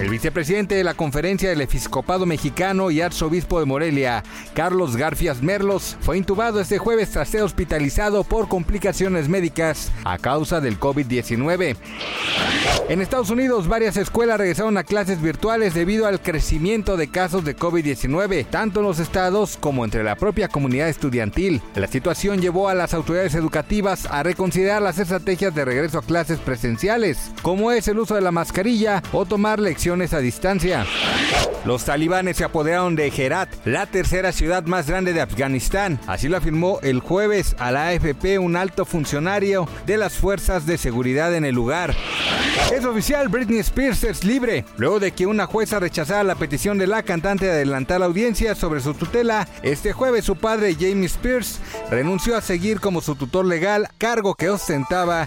El vicepresidente de la Conferencia del Episcopado Mexicano y arzobispo de Morelia, Carlos Garfias Merlos, fue intubado este jueves tras ser hospitalizado por complicaciones médicas a causa del COVID-19. En Estados Unidos, varias escuelas regresaron a clases virtuales debido al crecimiento de casos de COVID-19, tanto en los estados como entre la propia comunidad estudiantil. La situación llevó a las autoridades educativas a reconsiderar las estrategias de regreso a clases presenciales, como es el uso de la mascarilla o tomar lecciones a distancia. Los talibanes se apoderaron de Herat, la tercera ciudad más grande de Afganistán. Así lo afirmó el jueves a la AFP un alto funcionario de las fuerzas de seguridad en el lugar. Es oficial, Britney Spears es libre. Luego de que una jueza rechazara la petición de la cantante de adelantar la audiencia sobre su tutela, este jueves su padre, Jamie Spears, renunció a seguir como su tutor legal, cargo que ostentaba